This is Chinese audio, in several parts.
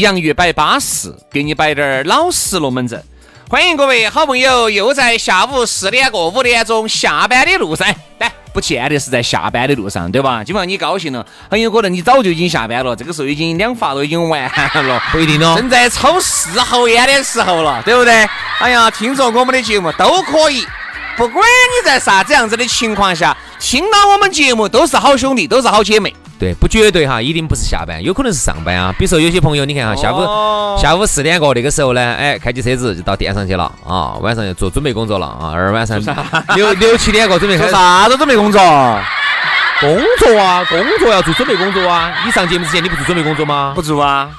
洋芋摆巴适，给你摆点儿老实龙门阵。欢迎各位好朋友，又在下午四点过五点钟下班的路上。来，不见得是在下班的路上，对吧？今晚你高兴了，很有可能你早就已经下班了，这个时候已经两发都已经完了，不一定哦。正在抽四盒烟的时候了，对不对？哎呀，听着我们的节目都可以，不管你在啥子样子的情况下，听到我们节目都是好兄弟，都是好姐妹。对，不绝对哈，一定不是下班，有可能是上班啊。比如说有些朋友，你看哈，下午下午四点过那个时候呢，哎，开起车子就到店上去了啊，晚上要做准备工作了啊，二晚上六六七点过准备做啥子准备工作？工作啊，工作要做准备工作啊。你上节目之前你不做准备工作吗？不做啊。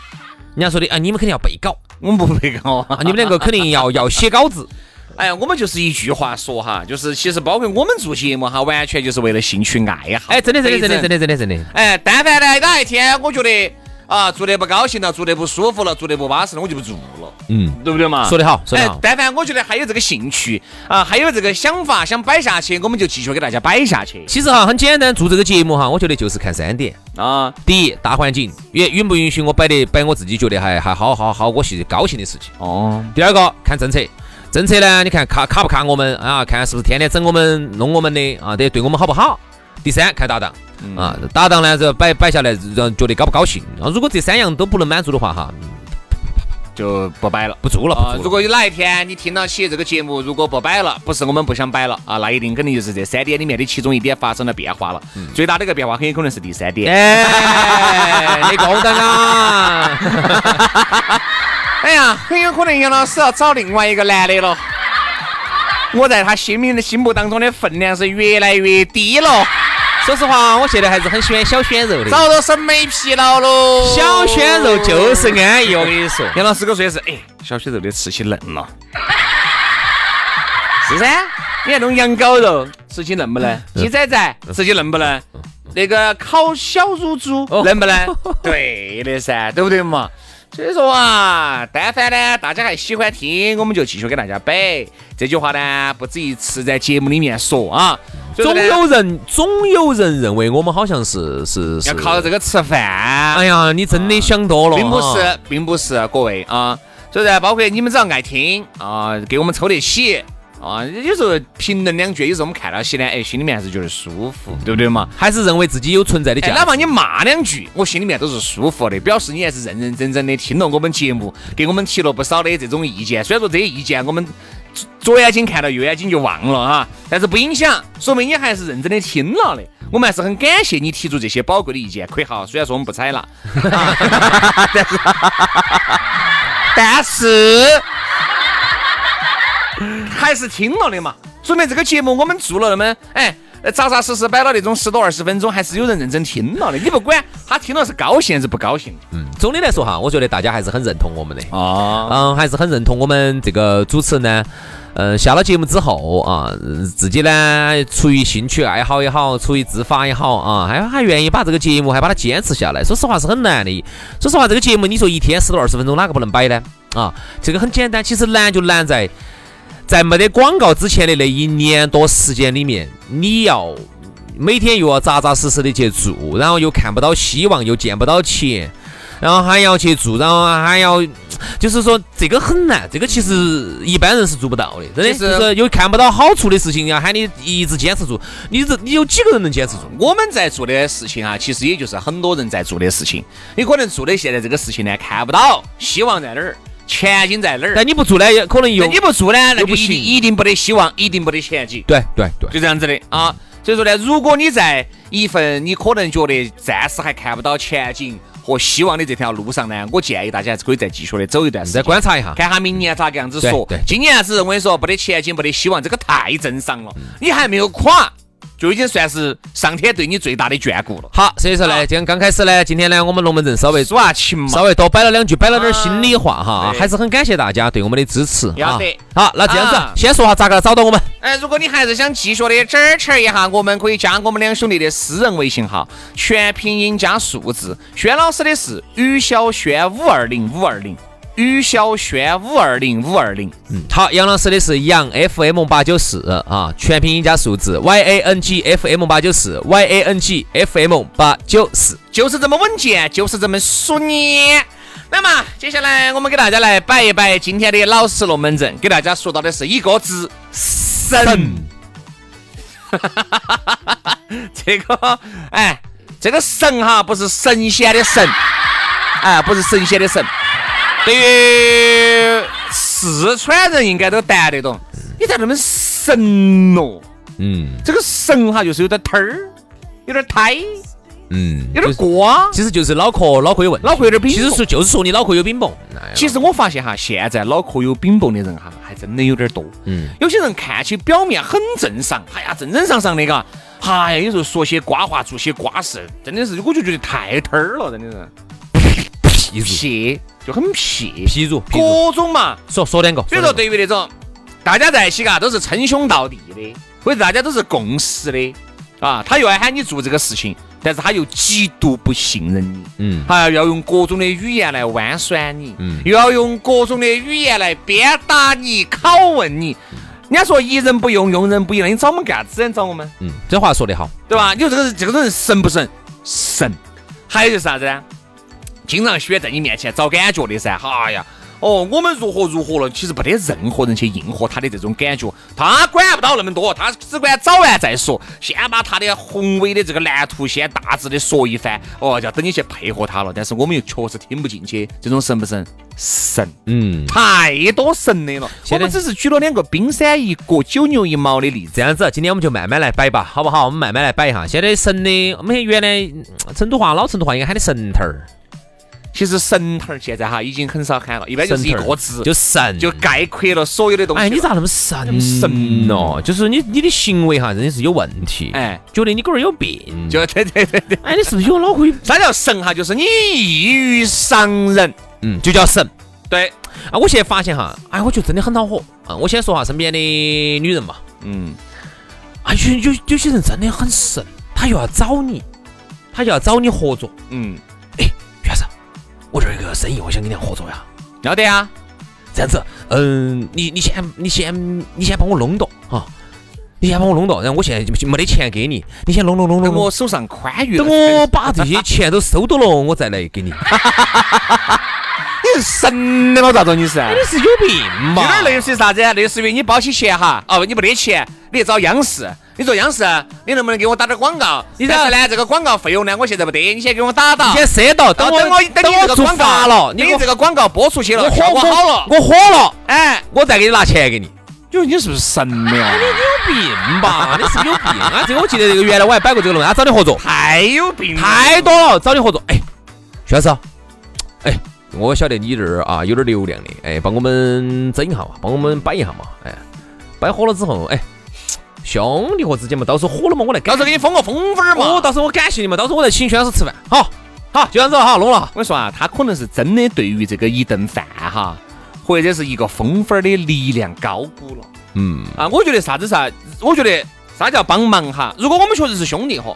人家说的啊，你们肯定要背稿，我们不背稿啊，你们两个肯定要要写稿子。哎呀，我们就是一句话说哈，就是其实包括我们做节目哈，完全就是为了兴趣爱好。哎，真的真的真的真的真的真的。哎，但凡呢哪一天我觉得啊做得不高兴了，做得不舒服了，做得不巴适了，我就不做了。嗯，对不对嘛？说得好，说得好。但凡我觉得还有这个兴趣啊，还有这个想法想摆下去，我们就继续给大家摆下去。其实哈很简单，做这个节目哈，我觉得就是看三点啊。第一，大环境允允不允许我摆的摆我自己觉得还还好好好我是高兴的事情。哦。第二个，看政策。政策呢？你看卡卡不卡我们啊？看是不是天天整我们弄我们的啊？得对我们好不好？第三看搭档啊，搭档呢这摆摆下来让觉得高不高兴啊？如果这三样都不能满足的话哈，就不摆了，不做了。如果有哪一天你听到起这个节目，如果不摆了，不是我们不想摆了啊，那一定肯定就是这三点里面的其中一点发生了变化了。最大的一个变化很有可能是第三点。哎，你高登啊！哎呀，很有可能杨老师要找另外一个男的了。我在他心里的心目当中的分量是越来越低了。说实话，我现在还是很喜欢小鲜肉的。找到审美疲劳喽。小鲜肉就是安逸，我跟你说。杨老师给我说的是，哎，小鲜肉的吃起嫩了。是噻，你看那种羊羔肉吃起嫩不嫩？鸡仔仔吃起嫩不嫩？那个烤小乳猪嫩不嫩？对的噻，对不对嘛？所以说啊，但凡呢，大家还喜欢听，我们就继续给大家摆。这句话呢，不止一次在节目里面说啊。总有人，总有人认为我们好像是是要靠这个吃饭。哎呀，你真的想多了，并不是，并不是各位啊。所以说，包括你们只要爱听啊，给我们抽得起。啊，有时候评论两句，有时候我们看到起呢，哎，心里面还是觉得舒服，对不对嘛？还是认为自己有存在的价值。哪怕你骂两句，我心里面都是舒服的，表示你还是认认真真的听了我们节目，给我们提了不少的这种意见。虽然说这些意见我们左眼睛看到右眼睛就忘了哈，但是不影响，说明你还是认真的听了的。我们还是很感谢你提出这些宝贵的意见。可以哈，虽然说我们不采纳，但是，但是。还是听了的嘛，说明这个节目我们做了那么哎，扎扎实实摆了那种十多二十分钟，还是有人认真听了的。你不管他听了是高兴还是不高兴，嗯，总的来说哈，我觉得大家还是很认同我们的啊，嗯，还是很认同我们这个主持人呢。嗯，下了节目之后啊，自己呢出于兴趣爱好也好，出于自发也好啊，还还愿意把这个节目还把它坚持下来。说实话是很难的。说实话，这个节目你说一天十多二十分钟，哪个不能摆呢？啊，这个很简单，其实难就难在。在没得广告之前的那一年多时间里面，你要每天又要扎扎实实的去做，然后又看不到希望，又见不到钱，然后还要去做，然后还要就是说这个很难，这个其实一般人是做不到的，真的是有看不到好处的事情，要喊你一直坚持住，你这你有几个人能坚持住？我们在做的事情啊，其实也就是很多人在做的事情。你可能做的现在这个事情呢，看不到希望在哪儿，前景在哪儿。但你不做呢，也可能又你不做呢，那就一又不行定一定没得希望，一定不得前景。对对对，就这样子的啊。所以说呢，如果你在一份你可能觉得暂时还看不到前景和希望的这条路上呢，我建议大家还是可以再继续的走一段时再间，观察一下。看下明年咋个样子说。今年子我跟你说，没得前景，没得希望，这个太正常了。你还没有垮，就已经算是上天对你最大的眷顾了。好，所以说呢，今天刚开始呢，今天呢，我们龙门阵稍微耍下情嘛，稍微多摆了两句，摆了点心里话哈，还是很感谢大家对我们的支持。啊要得好，那这样子啊，先说下咋个找到我们。哎，如果你还是想继续的支持一下，我们可以加我们两兄弟的私人微信号，全拼音加数字。轩老师的是于小轩五二零五二零，于小轩五二零五二零。嗯，好，杨老师的是杨 FM 八九四啊，全拼音加数字 Y A N G F M 八九四 Y A N G F M 八九四。就是这么稳健，就是这么熟练。那么接下来我们给大家来摆一摆今天的老式龙门阵，给大家说到的是一个字神。这个哎，这个神哈不是神仙的神，哎，不是神仙的神。对于四川人应该都谈得懂，你咋那么神咯？嗯这个神哈就是有点忒儿，有点胎，嗯，有点就是瓜。其实就是脑壳脑壳有问题，脑壳有点冰其实说就是说你脑壳有冰崩。哎呀其实我发现哈，现在脑壳有冰崩的人哈，还真的有点多。嗯，有些人看起表面很正常，哎呀，正正常常的嘎，哎呀，有时候说些瓜话，做些瓜事，真的是我就觉得太忒儿了，真的是屁就很撇，屁如屁如，各种嘛。说说两个。所以说，对于那种大家在一起嘎都是称兄道弟的，或者大家都是共识的啊，他又爱喊你做这个事情，但是他又极度不信任你。嗯还要用各种的语言来弯酸你，嗯又要用各种的语言来鞭打你、拷问你。人家说一人不用，用人不疑，那你找我们干啥子？你找我们，嗯，这话说得好。对吧？你说这个人这个人神不神？神。还有就是啥子呢？经常喜欢在你面前找感觉的噻。哎呀，哦，我们如何如何了，其实没得任何人去应和他的这种感觉，他管不到那么多，他只管找完再说，先把他的宏伟的这个蓝图先大致的说一番，哦，就要等你去配合他了。但是我们又确实听不进去，这种神不神？神。嗯，太多神的了，我现在们只是举了两个冰山一角、九牛一毛的例子。这样子，今天我们就慢慢来摆吧，好不好？我们慢慢来摆一下。现在神的，我们原来嗯成都话老成都话应该喊的神头儿，其实神头儿现在哈已经很少喊了，一般就是一个字，就神，就概括了所有的东西。哎，你咋那么神神哦？就是你你的行为哈，真的是有问题。哎，觉得你龟儿有病。就 对对对对，哎，你是不是有脑壳有？啥叫神哈？就是你异于常人。嗯，就叫神。对，啊，我现在发现哈，哎，我觉得真的很恼火啊！我先说下身边的女人嘛，嗯，啊，有有有些人真的很神，他又要找你，他就要找你合作。嗯，我这儿有个生意，我想跟你合作呀。要得呀。这样子，嗯，你你先你先你先帮我弄到哈，你先帮我弄到，然后我现在就没得钱给你，你先弄弄弄弄我，手上宽裕，等我把这些钱都收到了，我再来给你。你是神的吗？咋着你是？你是有病有？点类似于啥子？类似于你包起钱哈，哦，你没得钱，你去找央视，你说央视，你能不能给我打点广告？你但是呢，这个广告费用呢，我现在不得，你先给我打到。你先赊到，等我等我我等你这个做广告发了，你这个广告播出去了，我效果火好了，我火了，哎，我再给你拿钱给你。就你是不是神的呀？你有病吧？你是有病啊！这个我记得这个原来我还摆过这个龙，他找你合作，太有病了，太多了，找你合作。哎，徐老师，哎，我晓得你这儿啊有点流量的，哎，帮我们整一下嘛，帮我们摆一下嘛，哎，摆火了之后，哎，兄弟伙之间嘛，到时候火了嘛，我来到时候给你封个封粉儿嘛。哦，到时候我感谢你嘛，到时候我再请徐老师吃饭。好，好，就这样子哈，弄了。我跟你说啊，他可能是真的对于这个一顿饭哈，或者是一个封粉儿的力量高估了嗯，啊。我觉得啥子啥，我觉得啥叫帮忙哈？如果我们确实是兄弟伙，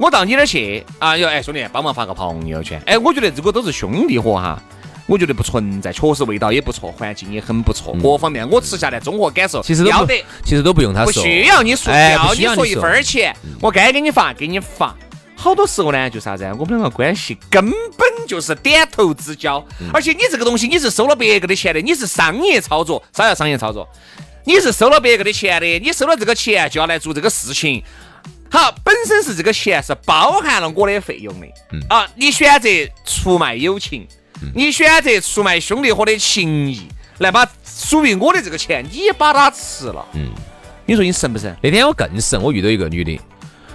我到你那儿去啊，有哎兄弟帮忙发个朋友圈，哎，我觉得如果都是兄弟伙哈。我觉得不存在，确实味道也不错，环境也很不错，各方面我吃下来综合感受，其实都不要得，其实都不用他说不，需要你说，哎要你说一分钱，我该给你发给你发。好多时候呢，就啥子啊，我们两个关系根本就是点头之交。而且你这个东西你是收了别个的钱的，你是商业操作，啥叫商业操作？你是收了别个的钱的，你收了这个钱就要来做这个事情。好，本身是这个钱是包含了我的费用的。嗯啊，你选择出卖友情，你选择出卖兄弟伙的情谊，来把属于我的这个钱，你把它吃了。嗯，你说你神不神？那天我更神，我遇到一个女的。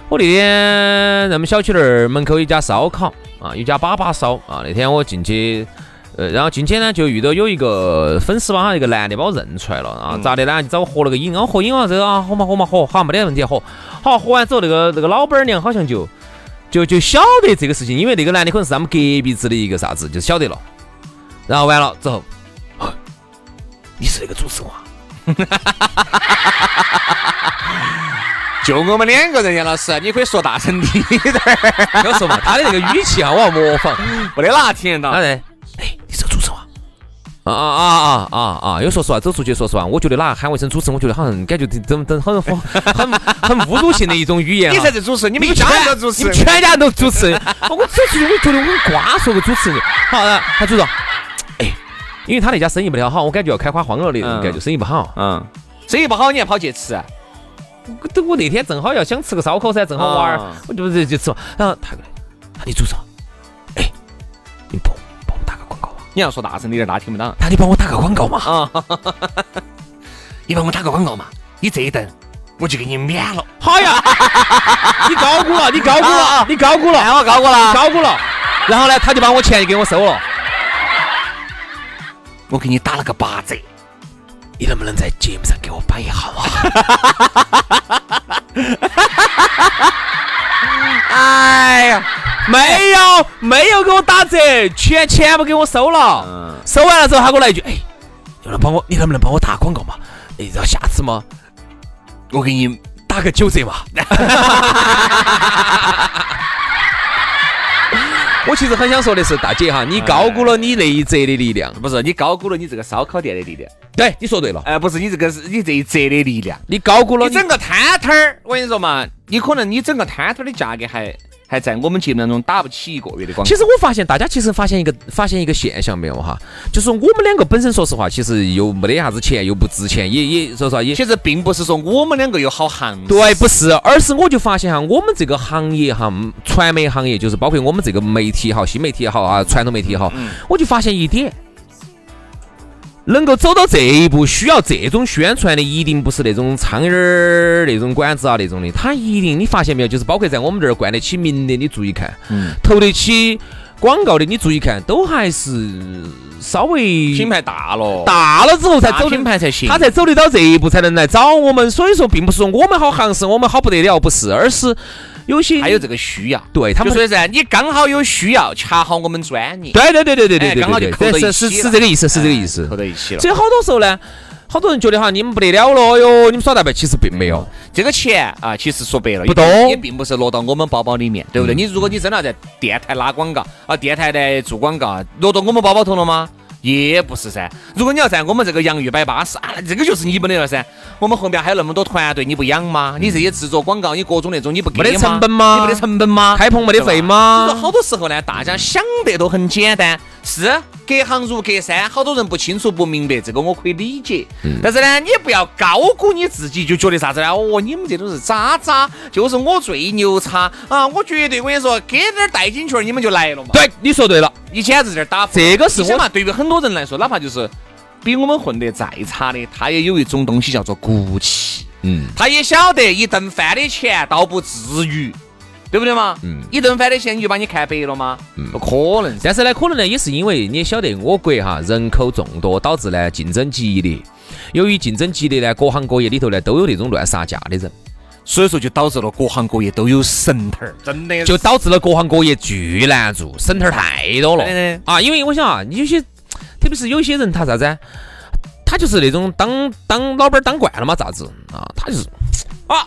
我那天咱们小区那儿门口有一家烧烤啊，有家粑粑烧啊。那天我进去，呃，然后今天呢就遇到有一个粉丝吧，一个男的把我认出来了啊。咋的呢？就找我合了个影，我合影完之后啊，合嘛合嘛合，好没得问题合。好合完之后，那个那个老板娘好像就就就晓得这个事情，因为那个男的可能是他们隔壁子的一个啥子，就晓得了。然后完了之后，你是那个主持人就我们两个人，杨老师，你可以说大声点点。我说嘛，他的那个语气啊，我要模仿，没得哪听得到。啊啊啊啊啊啊！有说实话，走出去说实话，我觉得哪喊我一声主持人，我觉得好像感觉怎怎很很很很侮辱性的一种语言。你才是主持人，你们全都主持人，全家都主持人。我走出去，我觉得我很瓜，说个主持人。好，他就说，哎，因为他那家生意不太好，我感觉要开花荒了的那种感觉，生意不好。嗯，生意不好，你还跑去吃？我等我那天正好要想吃个烧烤噻，正好娃儿，我就就就吃嘛。然后他过来，你主持人，哎，你帮帮我打个广告嘛？你要说大声点，大家听不到。那你帮我打个广告嘛？啊，你帮我打个广告嘛？你这一顿我就给你免了。好呀，你高估了，你高估了啊！你高估了，我高估了，高估了。然后呢，他就把我钱就给我收了。我给你打了个八折。你能不能在节目上给我摆一下嘛？哎呀，没有没有给我打折，全全部给我收了。收完了之后，他给我来一句：“哎，你能帮我，你能不能帮我打广告嘛？哎，然后下次嘛，我给你打个九折嘛。”我其实很想说的是，大姐哈，你高估了你那一折的力量，不是你高估了你这个烧烤店的力量。对，你说对了。哎，不是你这个是你这一折的力量，你高估了。你整个摊摊儿，我跟你说嘛，你可能你整个摊摊儿的价格还还在我们节目当中打不起一个月的广告。其实我发现大家其实发现一个发现一个现象没有哈，就是我们两个本身说实话，其实又没得啥子钱，又不值钱，也也说实话也。其实并不是说我们两个有好行。对，不是，而是我就发现哈，我们这个行业哈，传媒行业就是包括我们这个媒体也好，新媒体也好啊，传统媒体也好，我就发现一点。能够走到这一步，需要这种宣传的，一定不是那种苍蝇儿那种馆子啊那种的，他一定你发现没有，就是包括在我们这儿冠得起名的，你注意看，投得起广告的，你注意看，都还是稍微品牌大了，大了之后才走品牌才行，他才走得到这一步，才能来找我们。所以说，并不是说我们好行，是我们好不得了，不是，而是。有些还有这个需要，对他们说的是你刚好有需要，恰好我们专业，对对对对对对对，刚好就扣到一起是是这个意思，是这个意思，扣到一起了。所以好多时候呢，好多人觉得哈，你们不得了了哟，你们耍大牌，其实并没有。这个钱啊，其实说白了不多，也并不是落到我们包包里面，对不对？你如果你真的要在电台拉广告啊，电台来做广告，落到我们包包头了吗？也不是噻，如果你要在我们这个洋芋摆巴适啊，这个就是你们的了噻。我们后面还有那么多团队，你不养吗？你这些制作广告，你各种那种你不给没得成本吗？你没得成本吗？开棚没得费吗？所以说好多时候呢，大家想得都很简单，是隔行如隔山，好多人不清楚不明白，这个我可以理解。但是呢，你不要高估你自己，就觉得啥子呢？哦，你们这都是渣渣，就是我最牛叉啊！我绝对我跟你说，给点带金券，你们就来了嘛。对，你说对了。你简直在打这个是我嘛？对于很多人来说，哪怕就是比我们混得再差的，他也有一种东西叫做骨气。嗯，他也晓得一顿饭的钱倒不至于，对不对嘛？嗯，一顿饭的钱你就把你看白了吗？嗯，不可能。但是呢，可能呢也是因为你也晓得，我国哈人口众多，导致呢竞争激烈。由于竞争激烈呢，各行各业里头呢都有那种乱杀价的人。所以说，就导致了各行各业都有神头儿，真的，就导致了各行各业巨难做，神头儿太多了啊！因为我想啊，有些，特别是有些人，他啥子？他就是那种当当老板当惯了嘛，咋子啊？他就是啊！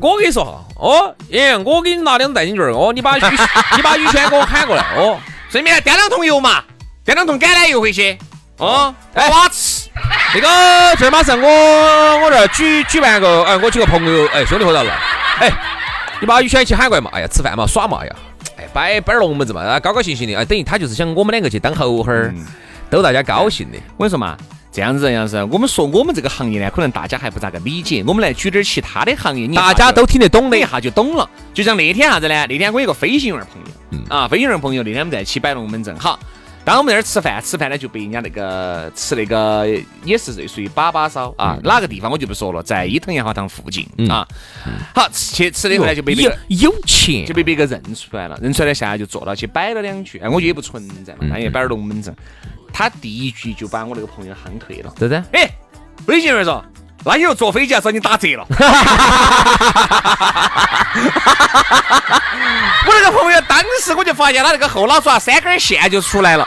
我跟你说哈，哦，耶，我给你拿两袋金券儿，哦，你把宇，你把宇轩给我喊过来，哦，顺便掂两桶油嘛，掂两桶橄榄油回去，哦，哎，我吃。那个，这马上我我这儿举举办个，哎，我几个朋友，哎，兄弟伙到了，哎，你把宇轩一起喊过来嘛，哎呀，吃饭嘛，耍嘛，哎呀，哎，摆摆龙门阵嘛，啊，高高兴兴的，哎，等于他就是想我们两个去当后孩儿，逗大家高兴的。我跟你说嘛，这样子样子，我们说我们这个行业呢，可能大家还不咋个理解。我们来举点其他的行业，你大家都听得懂的，一下就懂了。就像那天啥子呢？那天我有个飞行员朋友，啊，飞行员朋友，那天我们在一起摆龙门阵，好。当我们在那儿吃饭，吃饭呢就被人家那个吃那个也是类似于粑粑烧啊，哪个地方我就不说了，在伊藤洋华堂附近啊。好去吃的后呢就被有有钱就被别个认出来了，认出来下来就坐到去摆了两句，哎，我觉得也不存在嘛，他也摆点龙门阵，他第一句就把我那个朋友夯退了，对不对？哎，微信员说。那以后坐飞机要找你打折了。我那个朋友当时我就发现他那个后脑勺三根线就出来了。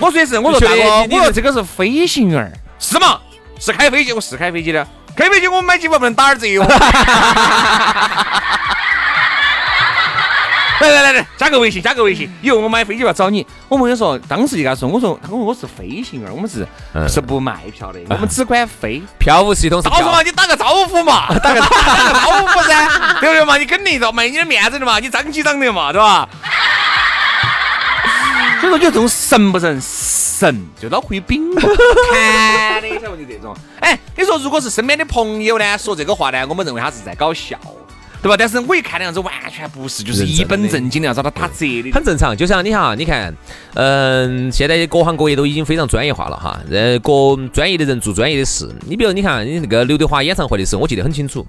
我说的是，我说大哥，我说这个是飞行员，是吗？是开飞机，我是开飞机的，开飞机我们买机票不能打点折哟。来来来来，加个微信，加个微信。以后我买飞机票找你。我朋友说，当时就跟他说，我说，他说我是飞行员，我们是是不卖票的，我们只管飞。票务系统是。到时候嘛，你打个招呼嘛，打个打个招呼噻，对不对嘛？你肯定要卖你的面子的嘛，你张机长的嘛，对吧？所以说，你说这种神不神？神，就脑壳有饼。看的，晓得就这种。哎，你说如果是身边的朋友呢，说这个话呢，我们认为他是在搞笑。对吧？但是我一看那样子，完全不是，就是一本正经的要找他打折的，很正常。就像你哈，你看，嗯，现在各行各业都已经非常专业化了哈，呃，各专业的人做专业的事。你比如，你看你那个刘德华演唱会的时候，我记得很清楚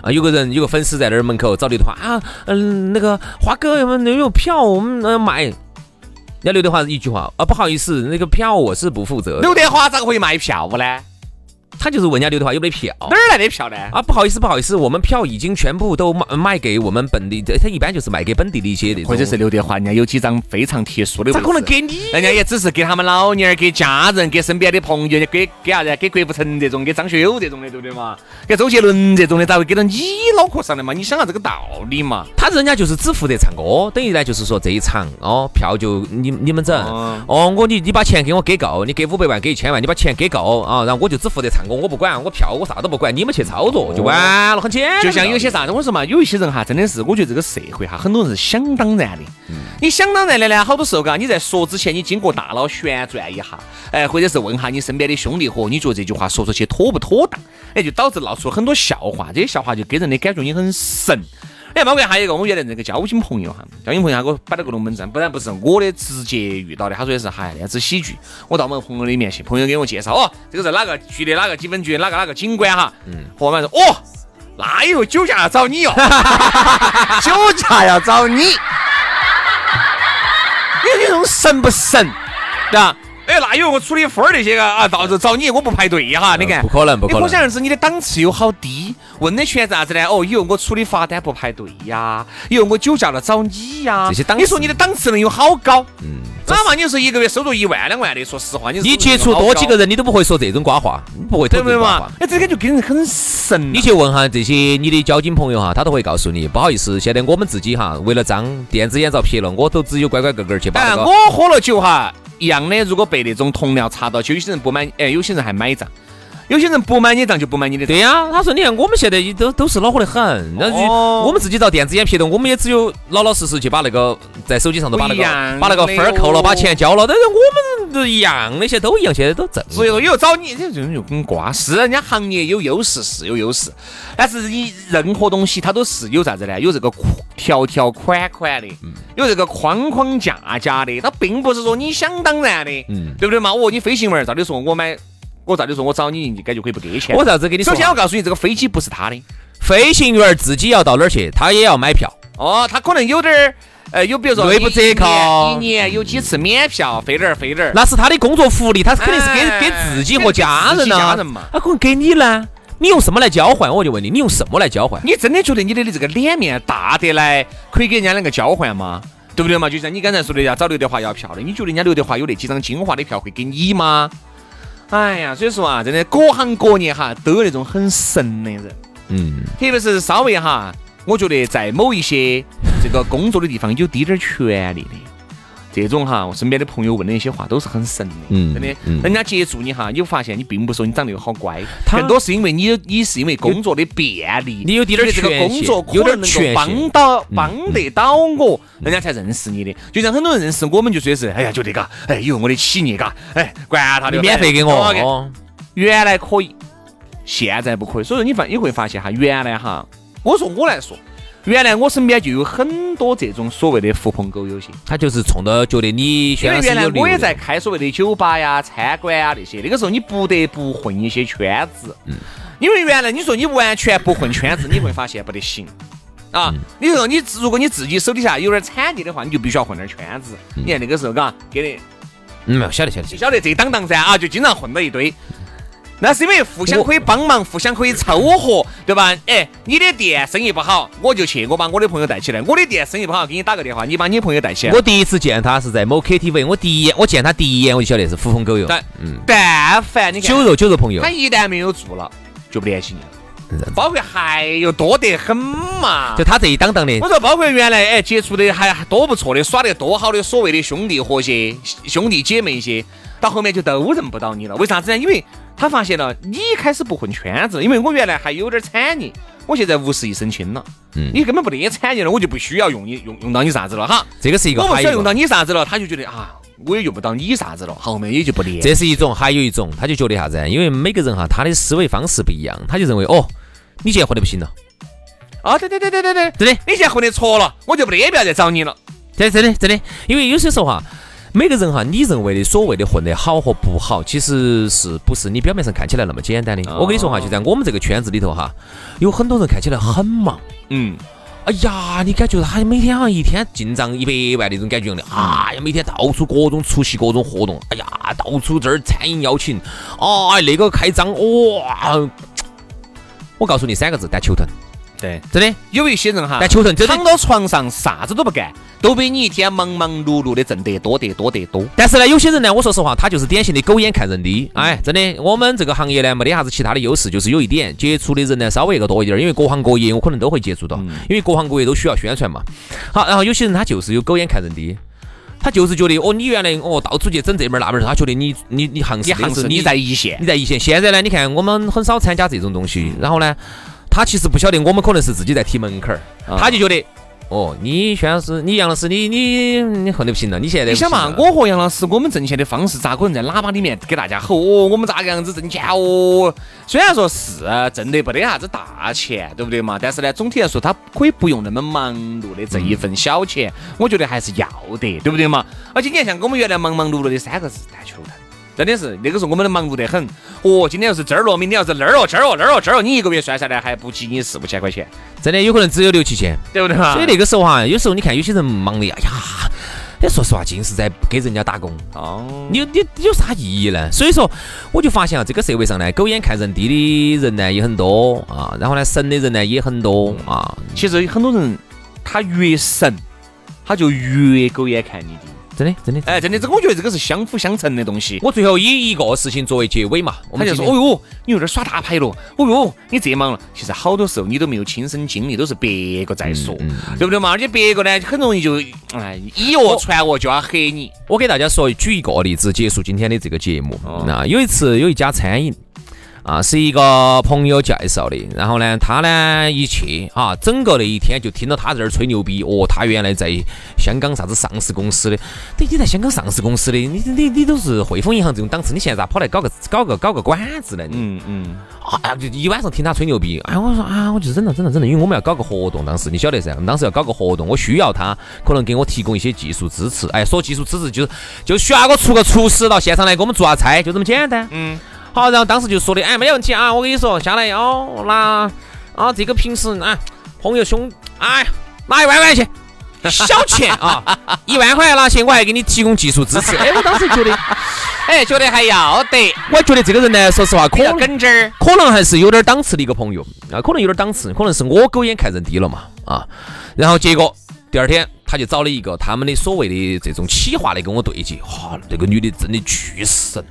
啊，有个人有个粉丝在那儿门口找刘德华啊，嗯，那个华哥有没有票？我们呃卖。那刘德华一句话啊，不好意思，那个票我是不负责。刘德华咋个会卖票呢？他就是问人家刘德华有没得票，哪儿来的票呢？啊，不好意思，不好意思，我们票已经全部都卖卖给我们本地的，他一般就是卖给本地的一些的，或者是刘德华，人家有几张非常特殊的，咋可能给你？人家也只是给他们老娘儿、给家人、给身边的朋友，给给啥子？给郭富城这种，给张学友这种的，对不对嘛？给周杰伦这种的，咋会给到你脑壳上的嘛？你想下这个道理嘛？他人家就是只负责唱歌，等于呢就是说这一场哦，票就你你们整哦，我你你把钱给我给够，你给五百万，给一千万，你把钱给够啊，然后我就只负责唱歌，我不管我票。我啥都不管，你们去操作就完了，很简单。就像有些啥子，我说嘛，有一些人哈，真的是，我觉得这个社会哈，很多人是想当然的。你想当然的呢，好多时候嘎，你在说之前，你经过大脑旋转一下，哎，或者是问下你身边的兄弟伙，你觉得这句话说出去妥不妥当？哎，就导致闹出很多笑话，这些笑话就给人的感觉你很神。哎，包括还有一个，我原来那个交警朋友哈，交警朋友他给我摆了个龙门阵，不然不是我的直接遇到的。他说的是，嗨，那只喜剧。我到我们朋友里面去，朋友给我介绍，哦，这个是哪个局的哪个基本局哪个哪个警官哈。嗯。伙伴说，哦，那以后酒驾要找你哦，酒驾要找你。你这种神不神？对吧？哎，那因为我处理分儿那些个啊，到时候找你，我不排队哈，你看，不可能，不可能。可想而知，你的档次有好低。问的全是啥子呢？哦，以后我处理罚单不排队呀，以后我酒驾了找你呀。这些档，你说你的档次能有好高？嗯。哪怕你是一个月收入一万两万的，说实话，你你接触多几个人，你都不会说这种瓜话，你不会对不对嘛？哎，这个就给人很神。你去问哈这些你的交警朋友哈，他都会告诉你，不好意思，现在我们自己哈，为了脏电子眼罩撇了，我都只有乖乖个个去把那个。我喝了酒哈。一样的，如果被那种同僚查到，就有些人不买，哎，有些人还买账。有些人不买你账就不买你的账。对呀，他说你看我们现在都都是恼火的很，那我们自己遭电子眼皮的，我们也只有老老实实去把那个在手机上头把那个把那个分儿扣了，把钱交了。但是我们都一样，那些都一样，现在都正。所以说以后找你这种就很瓜，是人家行业有优势是有优势，但是你任何东西它都是有啥子呢？有这个条条款款的，有这个框框架架的，它并不是说你想当然的，对不对嘛？哦，你飞行员，照理说我买。我咋就说我找你，你感觉可以不给钱？我啥子给你说？首先我告诉你，这个飞机不是他的，飞行员自己要到哪儿去，他也要买票。哦，他可能有点儿，呃，有比如说内部折扣，一年有几次免票，飞点儿飞点儿。那是他的工作福利，他肯定是给给自己和家人呢。家人嘛，他可能给你呢？你用什么来交换？我就问你，你用什么来交换？你真的觉得你的这个脸面大得来，可以给人家两个交换吗？对不对嘛？就像你刚才说的，要找刘德华要票的，你觉得人家刘德华有那几张金华的票会给你吗？哎呀，所以说啊，真的各行各业哈都有那种很神的人，嗯，特别是稍微哈，我觉得在某一些这个工作的地方有滴点儿权利的，这种哈，我身边的朋友问的一些话都是很神的，嗯，真的，人家接触你哈，你会发现你并不说你长得又好乖，更多是因为你你是因为工作的便利，你有点这个工作可能能够帮到帮得到我，人家才认识你的。就像很多人认识我们就说的是，哎呀，就这个，哎，以后我的企业嘎，哎，管他的，免费给我。原来可以，现在不可以。所以说你发你会发现哈，原来哈，我说我来说。原来我身边就有很多这种所谓的狐朋狗友些，他就是冲到觉得你。因为原来我也在开所谓的酒吧呀、餐馆啊那些，那个时候你不得不混一些圈子。嗯。因为原来你说你完全不混圈子，你会发现不得行啊。你说你如果你自己手底下有点产地的话，你就必须要混点圈子。你看那个时候，嘎，给你。嗯，晓得晓得晓得这当当噻啊，就经常混到一堆。那是因为互相可以帮忙，互相可以凑合，对吧？哎，你的店生意不好，我就去，我把我的朋友带起来；我的店生意不好，给你打个电话，你把你朋友带起来。我第一次见他是在某 KTV，我第一眼我见他第一眼我就晓得是狐朋狗友。但嗯，但凡你酒肉酒肉朋友，他一旦没有做了，就不联系你了。包括还有多得很嘛，就他这一档档的。我说，包括原来哎接触的还多不错的，耍得多好的所谓的兄弟伙些、兄弟姐妹些，到后面就都认不到你了。为啥子呢？因为他发现了你开始不混圈子，因为我原来还有点产业，我现在无事一身轻了。嗯，你根本不得产业了，我就不需要用你用用到你啥子了哈。这个是一个，我不需要用到你啥子了，他就觉得啊，我也用不到你啥子了，后面也就不连。这是一种，还有一种，他就觉得啥子？因为每个人哈，他的思维方式不一样，他就认为哦，你现在混得不行了。啊，对对对对对对，真的，你现在混得错了，我就不得必要再找你了。真真的真的，因为有些时候哈。每个人哈，你认为的所谓的混得好和不好，其实是不是你表面上看起来那么简单的？我跟你说哈，就在我们这个圈子里头哈，有很多人看起来很忙，嗯，哎呀，你感觉他每天好像一天进账一百万那种感觉样的，哎呀，每天到处各种出席各种活动，哎呀，到处这儿餐饮邀请，啊，那个开张，哇，我告诉你三个字，但球疼。对，真的有一些人哈，但求真躺到床上啥子都不干，都比你一天忙忙碌碌的挣得多得多得多。但是呢，有些人呢，我说实话，他就是典型的狗眼看人低。哎，真的，我们这个行业呢，没得啥子其他的优势，就是有一点接触的人呢稍微个多一点，因为各行各业我可能都会接触到，因为各行各业都需要宣传嘛。好，然后有些人他就是有狗眼看人低，他就是觉得哦，你原来哦到处去整这门那门，他觉得你你你行是行是你在一线，你在一线。现在呢，你看我们很少参加这种东西，然后呢。他其实不晓得，我们可能是自己在踢门槛儿，他就觉得，哦，你薛老师，你杨老师，你你你混得不行了，你现在你想嘛，我和杨老师，我们挣钱的方式咋可能在喇叭里面给大家吼？哦，我们咋个样子挣钱哦？虽然说是挣得不得啥子大钱，对不对嘛？但是呢，总体来说，他可以不用那么忙碌的挣一份小钱，我觉得还是要得，对不对嘛？而且你看，像我们原来忙忙碌碌的三个字，但球疼。真的是那个时候我们都忙碌得很哦，今天要是这儿了，明天要是那儿哦，这儿哦，那儿哦，这儿哦，你一个月算下来还不及你四五千块钱，真的有可能只有六七千，对不对嘛？所以那个时候哈，有时候你看有些人忙的呀，呀，你说实话，尽是在给人家打工哦，你你有啥意义呢？所以说，我就发现啊，这个社会上呢，狗眼看人低的人呢也很多啊，然后呢，神的人呢也很多啊。其实很多人他越神，他就越狗眼看你低。真的，真的，哎，真的，这个我觉得这个是相辅相成的东西。我最后以一个事情作为结尾嘛，他就说：“哦哟，你有点耍大牌了，哦哟，你这忙了。”其实好多时候你都没有亲身经历，都是别个在说，对不对嘛？而且别个呢，很容易就哎以讹传讹，就要黑你。我给大家说，举一个例子，结束今天的这个节目。那有一次有一家餐饮。啊，是一个朋友介绍的，然后呢，他呢一去啊，整个那一天就听到他在这儿吹牛逼。哦，他原来在香港啥子上市公司的，对，你在香港上市公司的，你你你都是汇丰银行这种档次，你现在咋跑来搞个搞个搞个馆子呢？嗯嗯，啊，就一晚上听他吹牛逼，哎，我说啊，我就忍了忍了忍了，因为我们要搞个活动，当时你晓得噻，我们当时要搞个活动，我需要他可能给我提供一些技术支持，哎，说技术支持就是就需要我出个厨师到现场来给我们做下菜，就这么简单，嗯。好，然后当时就说的，哎，没问题啊，我跟你说，下来哦，拿啊这个平时啊朋友兄，哎，拿 一万块钱，小钱啊，一万块钱拿去，我还给你提供技术支持。哎，我当时觉得，哎，觉得还要得，我觉得这个人呢，说实话，可能跟这儿，可能还是有点档次的一个朋友啊，可能有点档次，可能是我狗眼看人低了嘛啊。然后结果第二天他就找了一个他们的所谓的这种企划来跟我对接，哈，这个女的真的巨神，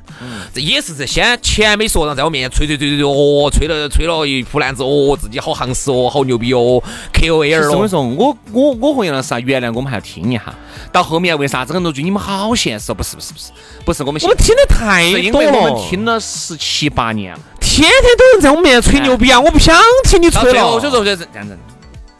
这也是这先钱没说，然后在我面前吹吹吹吹吹，哦，吹了吹了一铺烂子，哦，自己好行势哦，好牛逼哦，K O L 我跟你说，我我我和杨老师啊，原来我们还要听一下，到后面为啥子很多句你们好现实？不是不是不是，不是我们我们听的太多了，我们听了十七八年了。天天都在我面前吹牛逼啊！我不想听你吹了。我就说这样子，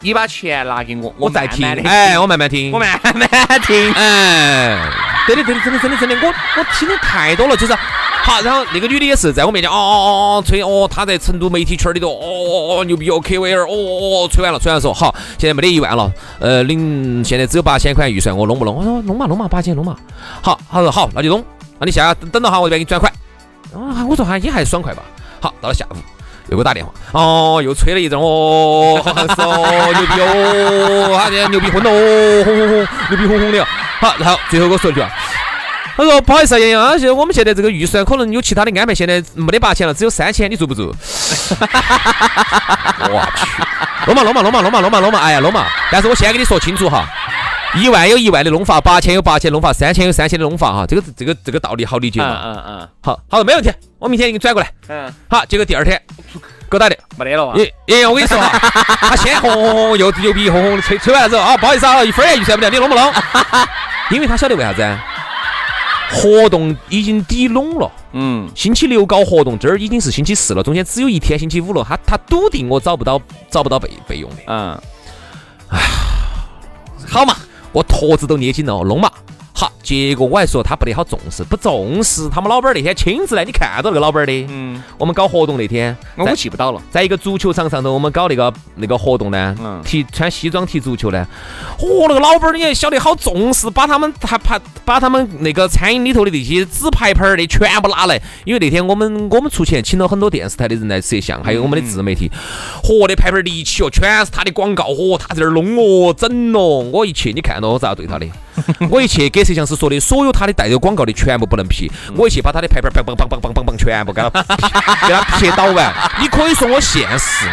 你把钱拿给我，我再听。哎，我慢慢听，我慢慢听。哎，对的对的，真的真的真的，我我听的太多了，就是好。然后那个女的也是在我面前哦哦哦吹哦，她在成都媒体圈里头哦哦哦牛逼哦，KVL，哦哦哦吹完了吹完说好，现在没得一万了，呃，零现在只有八千块预算，我弄不弄？我说弄嘛弄嘛，八千弄嘛。好，他说好，那就弄。那你下等等到哈，我这边给你转款。啊，我说哈也还爽快吧。好，到了下午又给我打电话，哦，又吹了一阵，哦，是 哦，牛逼哦，他这牛逼混了哦，轰轰轰，牛逼轰轰的。好，然后最后给我说一句啊，他说不好意思啊，杨洋，现在我们现在这个预算可能有其他的安排，现在没得八千了，只有三千，你做不做？我去，弄嘛弄嘛弄嘛弄嘛弄嘛弄嘛，哎呀弄嘛！但是我先跟你说清楚哈。一万有一万的弄法，八千有八千弄法，三千有三千的弄法哈，这个这个这个道理好理解嘛？嗯嗯，好，好，没问题，我明天给你转过来。嗯，好，结果第二天给我打的，没得了。耶耶，我跟你说哈，他先轰轰轰又牛逼轰轰的吹吹完了之后啊，不好意思啊，一分钱预算不了，你弄不弄？因为他晓得为啥子？活动已经抵拢了。嗯，星期六搞活动，这儿已经是星期四了，中间只有一天星期五了，他他笃定我找不到找不到备备用的。嗯，哎，好嘛。我坨子都捏紧了，弄嘛。好，结果我还说他不得好重视，不重视。他们老板那天亲自来，你看到那个老板的。嗯。我们搞活动那天，我记不到了。在一个足球场上头，我们搞那个那个活动呢，踢穿西装踢足球呢。哦，那个老板你也晓得好重视，把他们他把把他们那个餐饮里头的那些纸牌牌的全部拿来。因为那天我们我们出钱请了很多电视台的人来摄像，还有我们的自媒体。嚯，那牌牌立起哦，全是他的广告。嚯，他在那儿弄哦，整哦。我一去，你看到我咋对他的？我一去给摄像师说的，所有他的带有广告的全部不能 P。我一去把他的牌牌梆梆梆梆梆梆梆全部给他 给他撇倒完。你可以说我现实。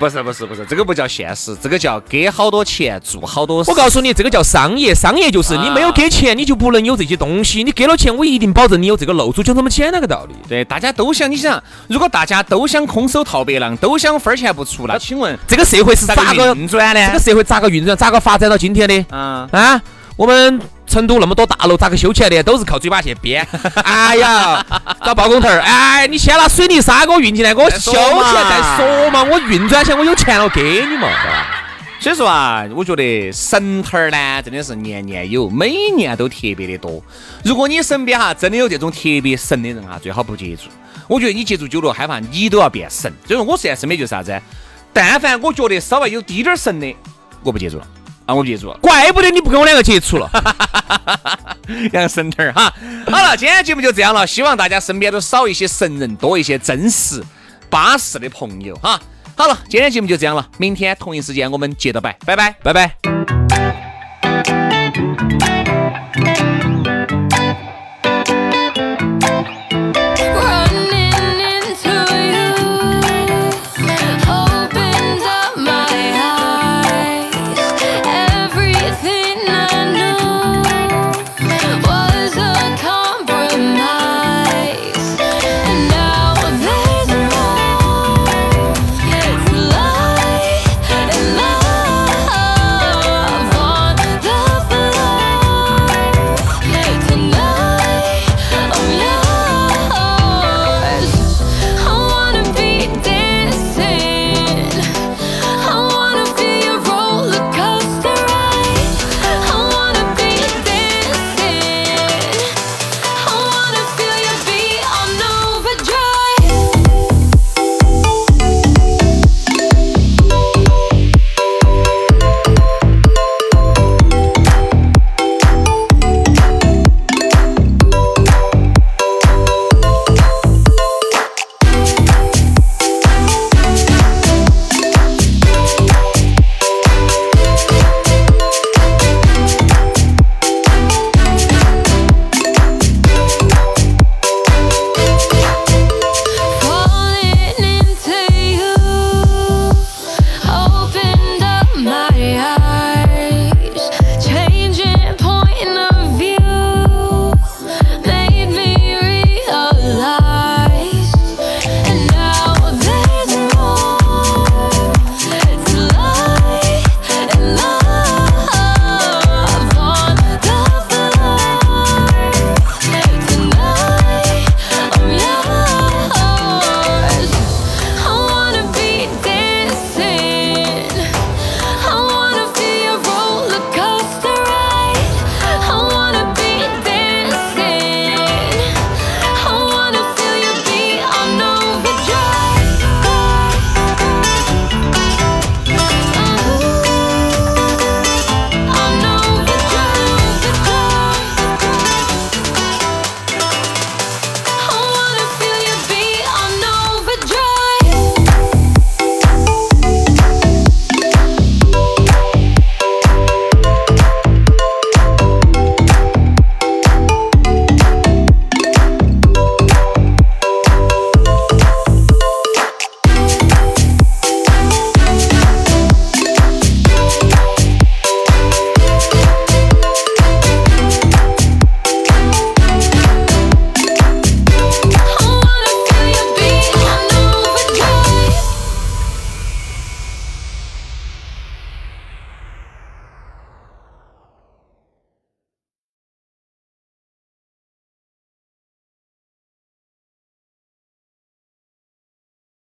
不是不是不是，这个不叫现实，这个叫给好多钱做好多事。我告诉你，这个叫商业，商业就是你没有给钱，你就不能有这些东西。你给了钱，我一定保证你有这个露出，就这么简单个道理。对，大家都想，你想，如果大家都想空手套白狼，都想分钱不出，那请问这个社会是咋个运转呢？这个社会咋个运转？咋个发展到今天的？嗯啊，我们。成都那么多大楼，咋个修起来的？都是靠嘴巴去编。哎呀，找包工头儿，哎，你先拿水泥沙给我运进来，给我修起来再说嘛。我运转起来，我有钱了给你嘛，对吧？所以说啊，我觉得神头儿呢，真的是年年有，每年都特别的多。如果你身边哈真的有这种特别神的人哈，最好不接触。我觉得你接触久了，害怕你都要变神。所以说我现在身边就是啥子？但凡我觉得稍微有滴点儿神的，我不接触了。我记住了，怪不得你不跟我两个接触了，两个神头儿哈。好了，今天节目就这样了，希望大家身边都少一些神人，多一些真实巴适的朋友哈。好了，今天节目就这样了，明天同一时间我们接着摆，拜拜，拜拜。